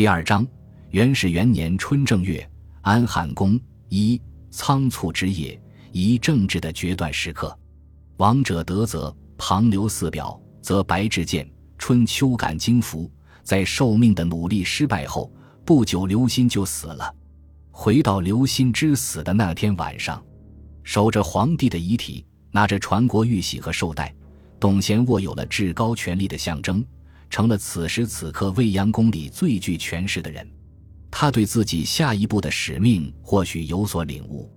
第二章，元始元年春正月，安汉宫一仓促之夜，一政治的决断时刻。王者得则旁流四表，则白至见。春秋感惊服，在受命的努力失败后，不久刘歆就死了。回到刘歆之死的那天晚上，守着皇帝的遗体，拿着传国玉玺和绶带，董贤握有了至高权力的象征。成了此时此刻未央宫里最具权势的人，他对自己下一步的使命或许有所领悟，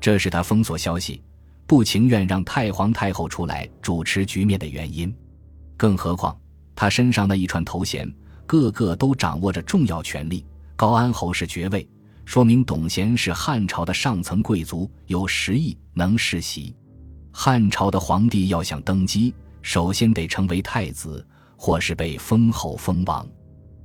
这是他封锁消息、不情愿让太皇太后出来主持局面的原因。更何况他身上那一串头衔，个个都掌握着重要权力，高安侯是爵位，说明董贤是汉朝的上层贵族，有实力，能世袭。汉朝的皇帝要想登基，首先得成为太子。或是被封侯封王，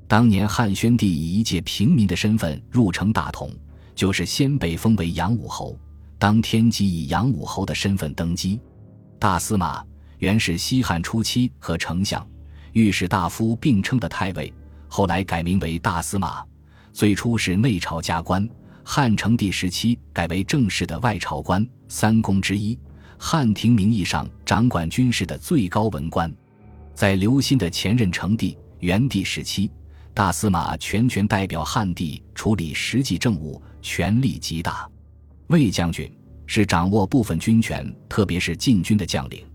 当年汉宣帝以一介平民的身份入城大统，就是先被封为杨武侯，当天即以杨武侯的身份登基。大司马原是西汉初期和丞相、御史大夫并称的太尉，后来改名为大司马，最初是内朝加官，汉成帝时期改为正式的外朝官，三公之一，汉廷名义上掌管军事的最高文官。在刘歆的前任成帝元帝时期，大司马全权代表汉帝处理实际政务，权力极大。魏将军是掌握部分军权，特别是禁军的将领。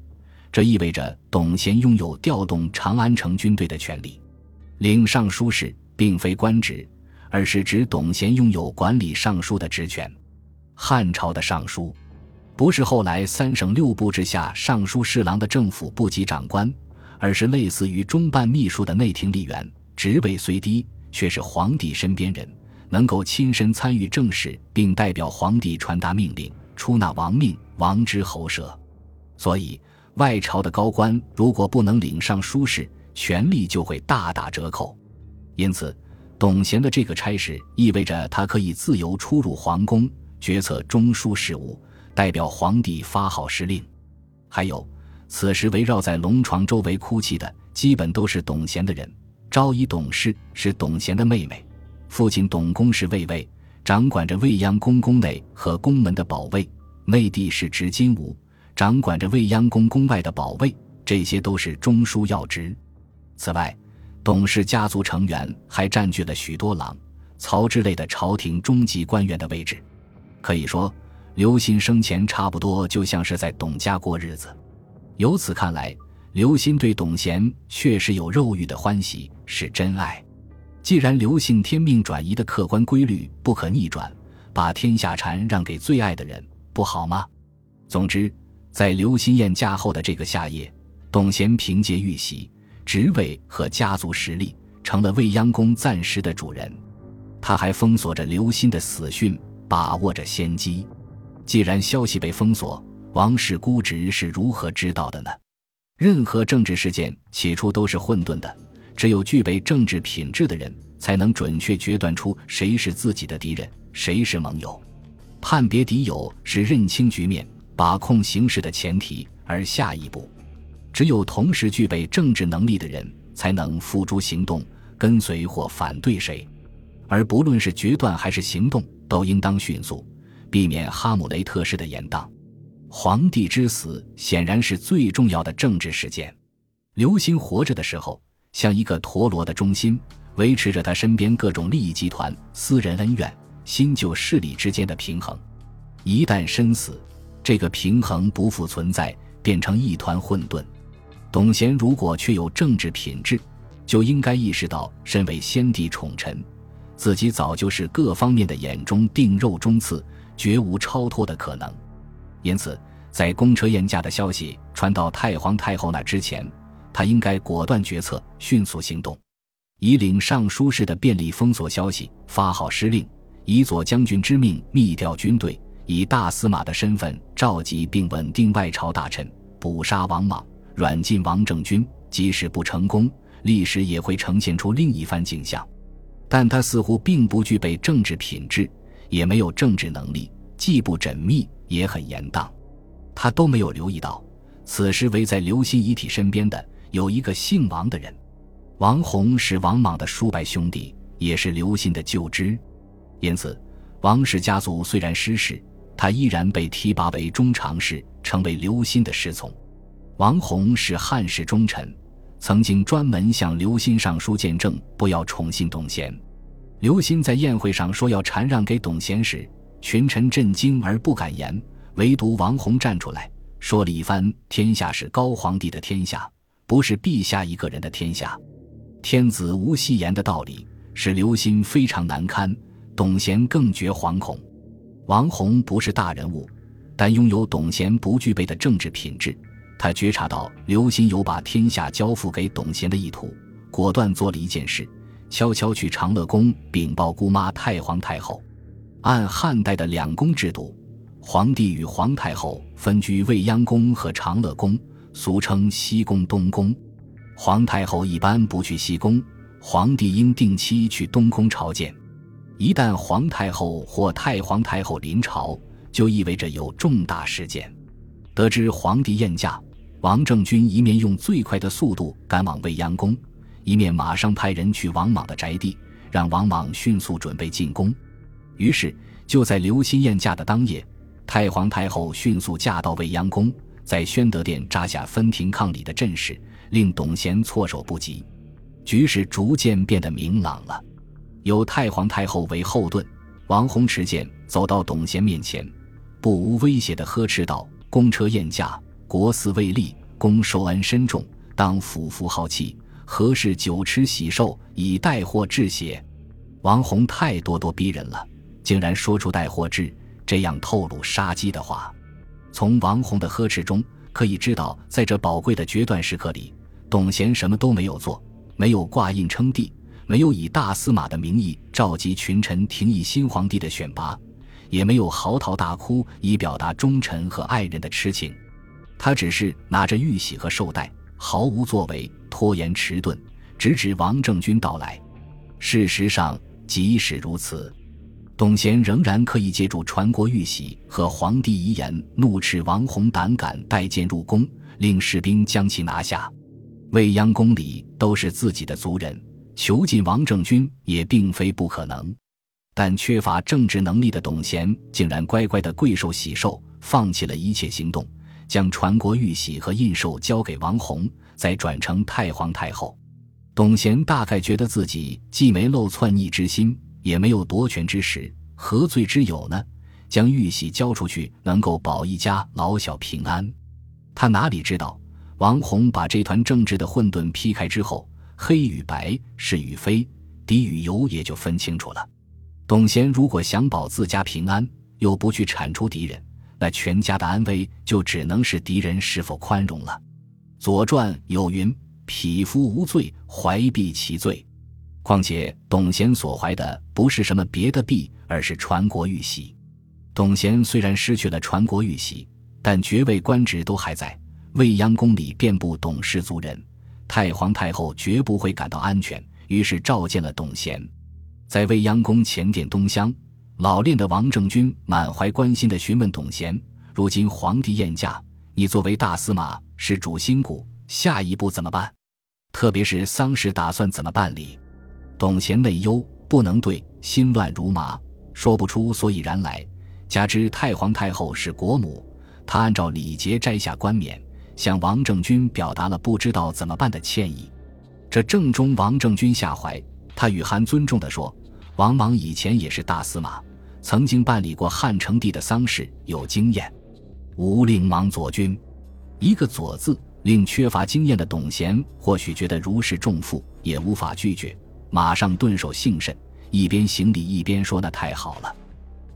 这意味着董贤拥有调动长安城军队的权利。领尚书事并非官职，而是指董贤拥有管理尚书的职权。汉朝的尚书，不是后来三省六部之下尚书侍郎的政府部级长官。而是类似于中办秘书的内廷吏员，职位虽低，却是皇帝身边人，能够亲身参与政事，并代表皇帝传达命令、出纳王命、王之喉舌。所以，外朝的高官如果不能领上书事，权力就会大打折扣。因此，董贤的这个差事意味着他可以自由出入皇宫，决策中枢事务，代表皇帝发号施令。还有。此时围绕在龙床周围哭泣的，基本都是董贤的人。昭仪董氏是董贤的妹妹，父亲董公是卫尉，掌管着未央宫宫内和宫门的保卫；内弟是执金吾，掌管着未央宫宫外的保卫。这些都是中枢要职。此外，董氏家族成员还占据了许多郎、曹之类的朝廷中级官员的位置。可以说，刘歆生前差不多就像是在董家过日子。由此看来，刘歆对董贤确实有肉欲的欢喜，是真爱。既然刘姓天命转移的客观规律不可逆转，把天下禅让给最爱的人，不好吗？总之，在刘歆宴驾后的这个夏夜，董贤凭借玉玺、职位和家族实力，成了未央宫暂时的主人。他还封锁着刘歆的死讯，把握着先机。既然消息被封锁，王室估值是如何知道的呢？任何政治事件起初都是混沌的，只有具备政治品质的人，才能准确决断出谁是自己的敌人，谁是盟友。判别敌友是认清局面、把控形势的前提，而下一步，只有同时具备政治能力的人，才能付诸行动，跟随或反对谁。而不论是决断还是行动，都应当迅速，避免哈姆雷特式的延宕。皇帝之死显然是最重要的政治事件。刘歆活着的时候，像一个陀螺的中心，维持着他身边各种利益集团、私人恩怨、新旧势力之间的平衡。一旦身死，这个平衡不复存在，变成一团混沌。董贤如果确有政治品质，就应该意识到，身为先帝宠臣，自己早就是各方面的眼中钉、肉中刺，绝无超脱的可能。因此，在公车宴驾的消息传到太皇太后那之前，他应该果断决策，迅速行动，以领尚书事的便利封锁消息，发号施令，以左将军之命密调军队，以大司马的身份召集并稳定外朝大臣，捕杀王莽，软禁王政君。即使不成功，历史也会呈现出另一番景象。但他似乎并不具备政治品质，也没有政治能力，既不缜密。也很严当，他都没有留意到，此时围在刘歆遗体身边的有一个姓王的人。王弘是王莽的叔伯兄弟，也是刘歆的旧知。因此，王氏家族虽然失势，他依然被提拔为中常侍，成为刘歆的侍从。王弘是汉室忠臣，曾经专门向刘歆上书见证，不要宠信董贤。刘歆在宴会上说要禅让给董贤时，群臣震惊而不敢言，唯独王弘站出来说了一番：“天下是高皇帝的天下，不是陛下一个人的天下。天子无戏言的道理，使刘歆非常难堪。董贤更觉惶恐。王弘不是大人物，但拥有董贤不具备的政治品质。”他觉察到刘歆有把天下交付给董贤的意图，果断做了一件事，悄悄去长乐宫禀报姑妈太皇太后。按汉代的两宫制度，皇帝与皇太后分居未央宫和长乐宫，俗称西宫、东宫。皇太后一般不去西宫，皇帝应定期去东宫朝见。一旦皇太后或太皇太后临朝，就意味着有重大事件。得知皇帝宴驾。王政君一面用最快的速度赶往未央宫，一面马上派人去王莽的宅地，让王莽迅速准备进宫。于是，就在刘歆宴驾的当夜，太皇太后迅速驾到未央宫，在宣德殿扎下分庭抗礼的阵势，令董贤措手不及。局势逐渐变得明朗了。有太皇太后为后盾，王弘持剑走到董贤面前，不无威胁地呵斥道：“公车宴驾。”国嗣未立，公受恩深重，当抚服好气，何事酒吃喜寿，以带祸治邪？王弘太咄咄逼人了，竟然说出带祸治这样透露杀机的话。从王弘的呵斥中可以知道，在这宝贵的决断时刻里，董贤什么都没有做，没有挂印称帝，没有以大司马的名义召集群臣廷议新皇帝的选拔，也没有嚎啕大哭以表达忠臣和爱人的痴情。他只是拿着玉玺和绶带，毫无作为，拖延迟钝，直指王政君到来。事实上，即使如此，董贤仍然可以借助传国玉玺和皇帝遗言，怒斥王弘胆敢带剑入宫，令士兵将其拿下。未央宫里都是自己的族人，囚禁王政君也并非不可能。但缺乏政治能力的董贤，竟然乖乖的跪受喜寿，放弃了一切行动。将传国玉玺和印绶交给王弘，再转成太皇太后。董贤大概觉得自己既没露篡逆之心，也没有夺权之时，何罪之有呢？将玉玺交出去，能够保一家老小平安。他哪里知道，王弘把这团政治的混沌劈开之后，黑与白，是与非，敌与友也就分清楚了。董贤如果想保自家平安，又不去铲除敌人。那全家的安危就只能是敌人是否宽容了。《左传》有云：“匹夫无罪，怀璧其罪。”况且董贤所怀的不是什么别的璧，而是传国玉玺。董贤虽然失去了传国玉玺，但爵位官职都还在。未央宫里遍布董氏族人，太皇太后绝不会感到安全，于是召见了董贤，在未央宫前殿东厢。老练的王政君满怀关心地询问董贤：“如今皇帝宴驾，你作为大司马，是主心骨，下一步怎么办？特别是丧事打算怎么办理？”董贤内忧，不能对，心乱如麻，说不出所以然来。加之太皇太后是国母，他按照礼节摘下冠冕，向王政君表达了不知道怎么办的歉意。这正中王政君下怀，他与韩尊重地说：“王莽以前也是大司马。”曾经办理过汉成帝的丧事，有经验。吴令莽左军，一个“左”字，令缺乏经验的董贤或许觉得如释重负，也无法拒绝，马上顿首幸甚，一边行礼一边说：“那太好了。”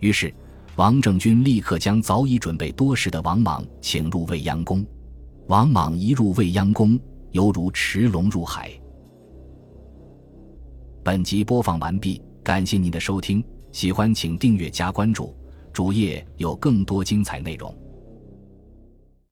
于是，王政君立刻将早已准备多时的王莽请入未央宫。王莽一入未央宫，犹如驰龙入海。本集播放完毕，感谢您的收听。喜欢请订阅加关注，主页有更多精彩内容。